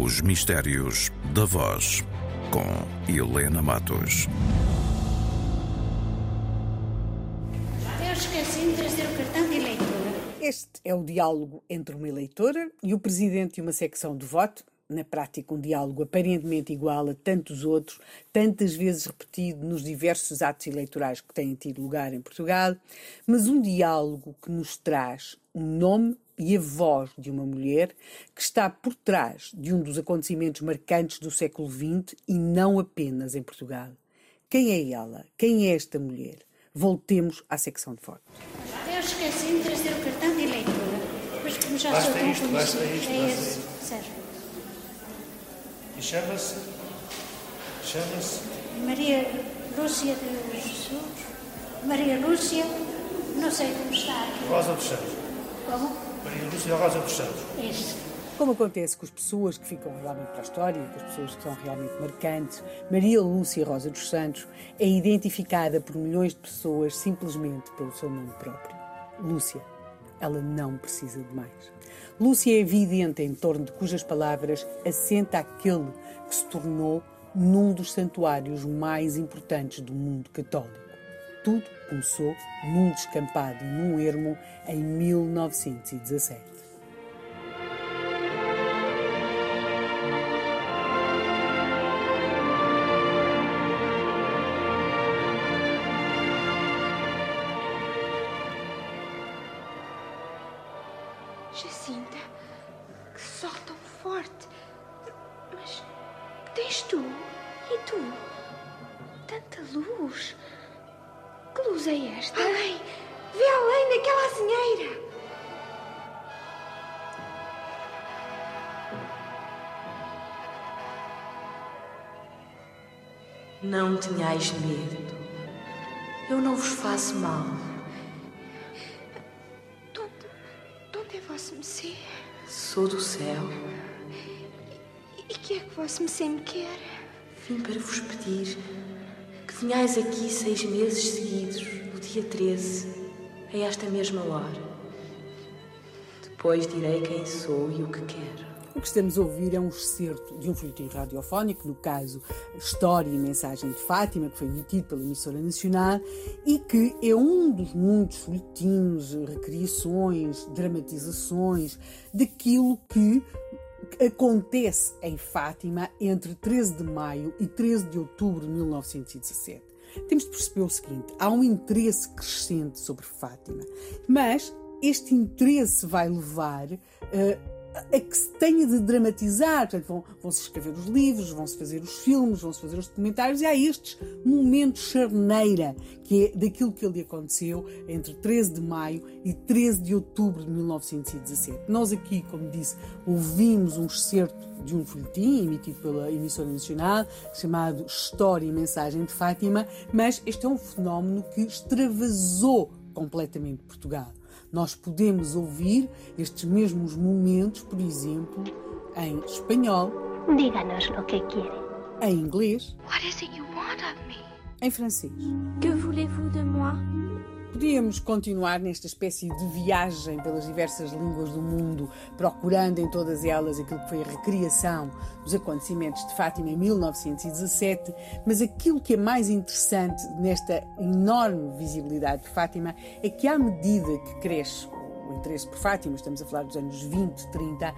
Os Mistérios da Voz, com Helena Matos. Eu esqueci de trazer o cartão de eleitora. Este é o diálogo entre uma eleitora e o presidente de uma secção de voto. Na prática, um diálogo aparentemente igual a tantos outros, tantas vezes repetido nos diversos atos eleitorais que têm tido lugar em Portugal, mas um diálogo que nos traz um nome e a voz de uma mulher que está por trás de um dos acontecimentos marcantes do século XX e não apenas em Portugal. Quem é ela? Quem é esta mulher? Voltemos à secção de voto. Eu esqueci de trazer o cartão de eleitora. Mas como já Basta sou tão isto, basta isto, é basta esse. Serve. E chama-se. Chama-se. Maria Lúcia de Jesus. Maria Lúcia, não sei como está aqui. Rosa dos Santos. Como? Maria Lúcia Rosa dos Santos. Este. Como acontece com as pessoas que ficam realmente para a história, com as pessoas que são realmente marcantes, Maria Lúcia Rosa dos Santos é identificada por milhões de pessoas simplesmente pelo seu nome próprio. Lúcia. Ela não precisa de mais. Lúcia é evidente em torno de cujas palavras assenta aquele que se tornou num dos santuários mais importantes do mundo católico. Tudo começou num descampado num ermo em 1917. Jacinta, que sol tão forte. Mas tens tu e tu tanta luz. Que luz é esta? Além, vê além daquela azinheira. Não tenhais medo. Eu não vos faço mal. De onde, de onde é vosso Messê? Sou do céu. E que é que vosso Messê me quer? Vim para vos pedir que venhais aqui seis meses seguidos, no dia 13, a esta mesma hora. Depois direi quem sou e o que quero. O que estamos a ouvir é um excerto de um folhetim radiofónico, no caso História e Mensagem de Fátima, que foi emitido pela emissora nacional e que é um dos muitos folhetins, recriações, dramatizações daquilo que acontece em Fátima entre 13 de maio e 13 de outubro de 1917. Temos de perceber o seguinte: há um interesse crescente sobre Fátima, mas este interesse vai levar uh, a que se tenha de dramatizar. Portanto, vão, vão-se escrever os livros, vão-se fazer os filmes, vão-se fazer os documentários, e há estes momentos charneira, que é daquilo que lhe aconteceu entre 13 de maio e 13 de outubro de 1917. Nós aqui, como disse, ouvimos um excerto de um folhetim emitido pela emissora nacional, chamado História e Mensagem de Fátima, mas este é um fenómeno que extravasou completamente Portugal. Nós podemos ouvir estes mesmos momentos, por exemplo, em espanhol, Díganos lo que quiere. em inglês, What is it you want of me? em francês. Que voulez-vous de moi? Podíamos continuar nesta espécie de viagem pelas diversas línguas do mundo, procurando em todas elas aquilo que foi a recriação dos acontecimentos de Fátima em 1917, mas aquilo que é mais interessante nesta enorme visibilidade de Fátima é que, à medida que cresce o interesse por Fátima, estamos a falar dos anos 20, 30,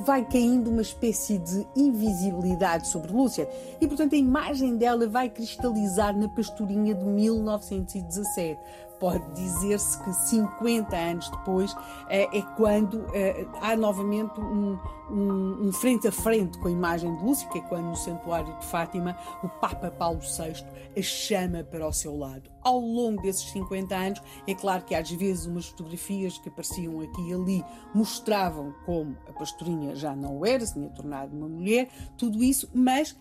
vai caindo uma espécie de invisibilidade sobre Lúcia e, portanto, a imagem dela vai cristalizar na pastorinha de 1917. Pode dizer-se que 50 anos depois é, é quando é, há novamente um, um, um, frente a frente com a imagem de Lúcia, que é quando no Santuário de Fátima o Papa Paulo VI a chama para o seu lado. Ao longo desses 50 anos, é claro que às vezes umas fotografias que apareciam aqui e ali mostravam como a pastorinha já não era, se tinha tornado uma mulher, tudo isso, mas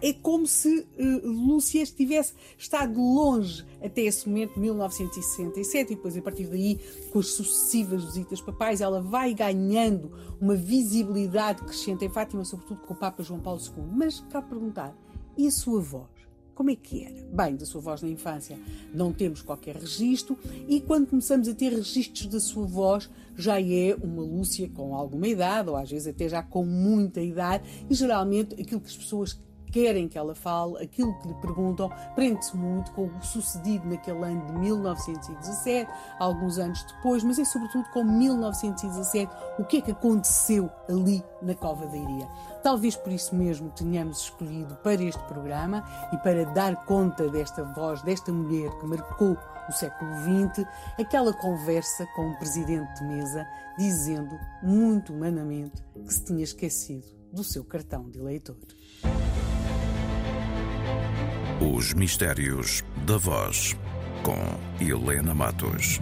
é como se uh, Lúcia estivesse estado longe até esse momento, 1967, e depois a partir daí, com as sucessivas visitas papais, ela vai ganhando uma visibilidade crescente em Fátima, sobretudo com o Papa João Paulo II. Mas, para perguntar, e a sua voz? Como é que era? Bem, da sua voz na infância não temos qualquer registro e quando começamos a ter registros da sua voz já é uma Lúcia com alguma idade ou às vezes até já com muita idade e geralmente aquilo que as pessoas querem que ela fale, aquilo que lhe perguntam, prende-se muito com o sucedido naquele ano de 1917, alguns anos depois, mas é sobretudo com 1917, o que é que aconteceu ali na Cova da Iria. Talvez por isso mesmo tenhamos escolhido para este programa e para dar conta desta voz, desta mulher que marcou o século XX, aquela conversa com o presidente de mesa dizendo, muito humanamente, que se tinha esquecido do seu cartão de eleitor. Os Mistérios da Voz, com Helena Matos.